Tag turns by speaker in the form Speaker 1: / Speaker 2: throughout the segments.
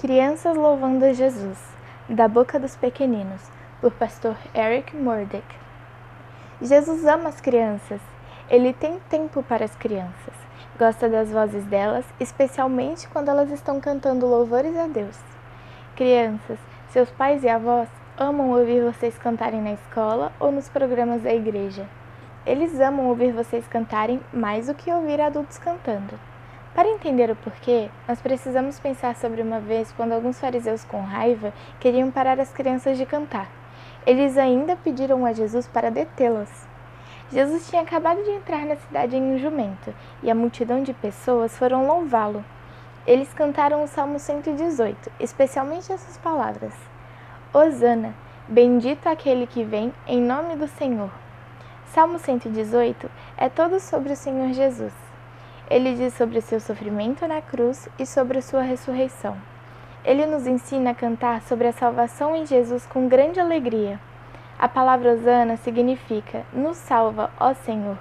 Speaker 1: Crianças louvando a Jesus, da boca dos pequeninos, por pastor Eric Murdock. Jesus ama as crianças. Ele tem tempo para as crianças. Gosta das vozes delas, especialmente quando elas estão cantando louvores a Deus. Crianças, seus pais e avós amam ouvir vocês cantarem na escola ou nos programas da igreja. Eles amam ouvir vocês cantarem mais do que ouvir adultos cantando. Para entender o porquê, nós precisamos pensar sobre uma vez quando alguns fariseus com raiva queriam parar as crianças de cantar. Eles ainda pediram a Jesus para detê-las. Jesus tinha acabado de entrar na cidade em um jumento, e a multidão de pessoas foram louvá-lo. Eles cantaram o Salmo 118, especialmente essas palavras: Hosana, bendito aquele que vem em nome do Senhor. Salmo 118 é todo sobre o Senhor Jesus. Ele diz sobre seu sofrimento na cruz e sobre sua ressurreição. Ele nos ensina a cantar sobre a salvação em Jesus com grande alegria. A palavra Osana significa nos salva, ó Senhor.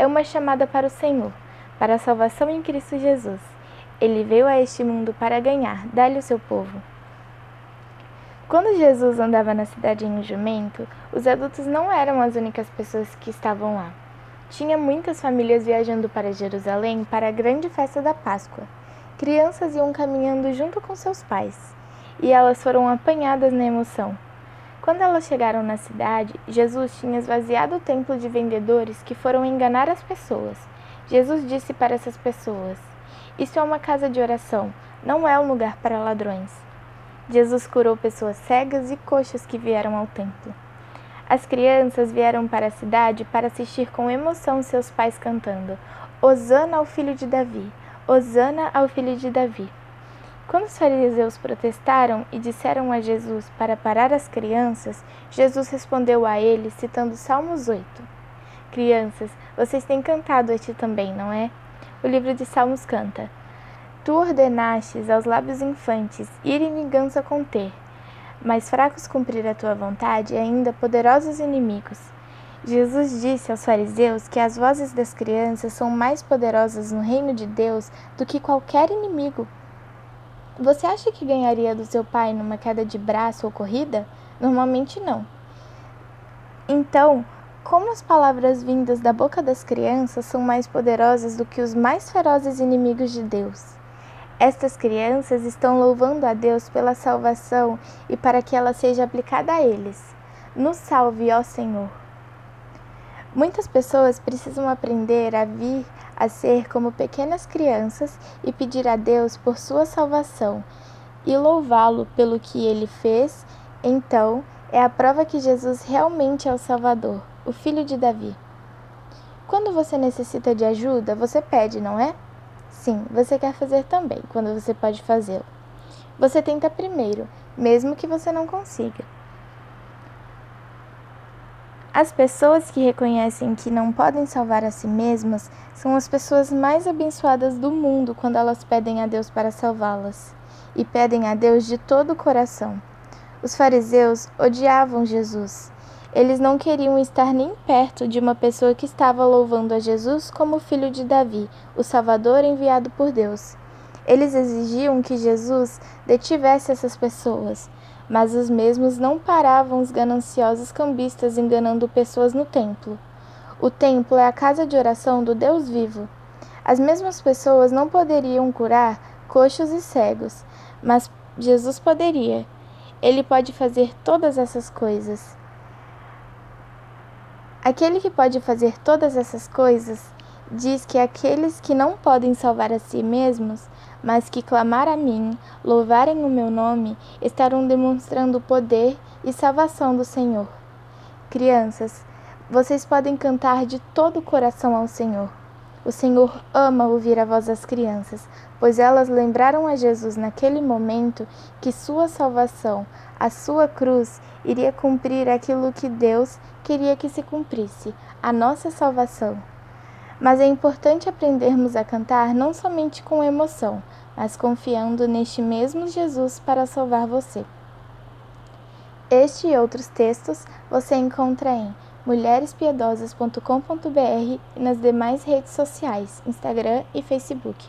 Speaker 1: É uma chamada para o Senhor, para a salvação em Cristo Jesus. Ele veio a este mundo para ganhar, dá-lhe o seu povo. Quando Jesus andava na cidade em um jumento, os adultos não eram as únicas pessoas que estavam lá. Tinha muitas famílias viajando para Jerusalém para a grande festa da Páscoa. Crianças iam caminhando junto com seus pais, e elas foram apanhadas na emoção. Quando elas chegaram na cidade, Jesus tinha esvaziado o templo de vendedores que foram enganar as pessoas. Jesus disse para essas pessoas: Isso é uma casa de oração, não é um lugar para ladrões. Jesus curou pessoas cegas e coxas que vieram ao templo. As crianças vieram para a cidade para assistir com emoção seus pais cantando: Hosana ao filho de Davi! Hosana ao filho de Davi! Quando os fariseus protestaram e disseram a Jesus para parar as crianças, Jesus respondeu a eles citando Salmos 8. Crianças, vocês têm cantado este também, não é? O livro de Salmos canta: Tu ordenastes aos lábios infantes ir em vingança conter mais fracos cumprir a tua vontade e ainda poderosos inimigos. Jesus disse aos fariseus que as vozes das crianças são mais poderosas no reino de Deus do que qualquer inimigo. Você acha que ganharia do seu pai numa queda de braço ou corrida? Normalmente não. Então, como as palavras vindas da boca das crianças são mais poderosas do que os mais ferozes inimigos de Deus? Estas crianças estão louvando a Deus pela salvação e para que ela seja aplicada a eles. Nos salve, ó Senhor. Muitas pessoas precisam aprender a vir a ser como pequenas crianças e pedir a Deus por sua salvação e louvá-lo pelo que ele fez. Então, é a prova que Jesus realmente é o Salvador, o filho de Davi. Quando você necessita de ajuda, você pede, não é? Sim, você quer fazer também, quando você pode fazê-lo. Você tenta primeiro, mesmo que você não consiga. As pessoas que reconhecem que não podem salvar a si mesmas são as pessoas mais abençoadas do mundo quando elas pedem a Deus para salvá-las. E pedem a Deus de todo o coração. Os fariseus odiavam Jesus eles não queriam estar nem perto de uma pessoa que estava louvando a Jesus como filho de Davi, o Salvador enviado por Deus. Eles exigiam que Jesus detivesse essas pessoas, mas os mesmos não paravam os gananciosos cambistas enganando pessoas no templo. O templo é a casa de oração do Deus vivo. As mesmas pessoas não poderiam curar coxos e cegos, mas Jesus poderia. Ele pode fazer todas essas coisas. Aquele que pode fazer todas essas coisas diz que aqueles que não podem salvar a si mesmos, mas que clamar a mim, louvarem o meu nome, estarão demonstrando o poder e salvação do Senhor. Crianças, vocês podem cantar de todo o coração ao Senhor. O Senhor ama ouvir a voz das crianças, pois elas lembraram a Jesus naquele momento que sua salvação, a sua cruz, iria cumprir aquilo que Deus queria que se cumprisse, a nossa salvação. Mas é importante aprendermos a cantar não somente com emoção, mas confiando neste mesmo Jesus para salvar você. Este e outros textos você encontra em mulherespiedosas.com.br e nas demais redes sociais, Instagram e Facebook.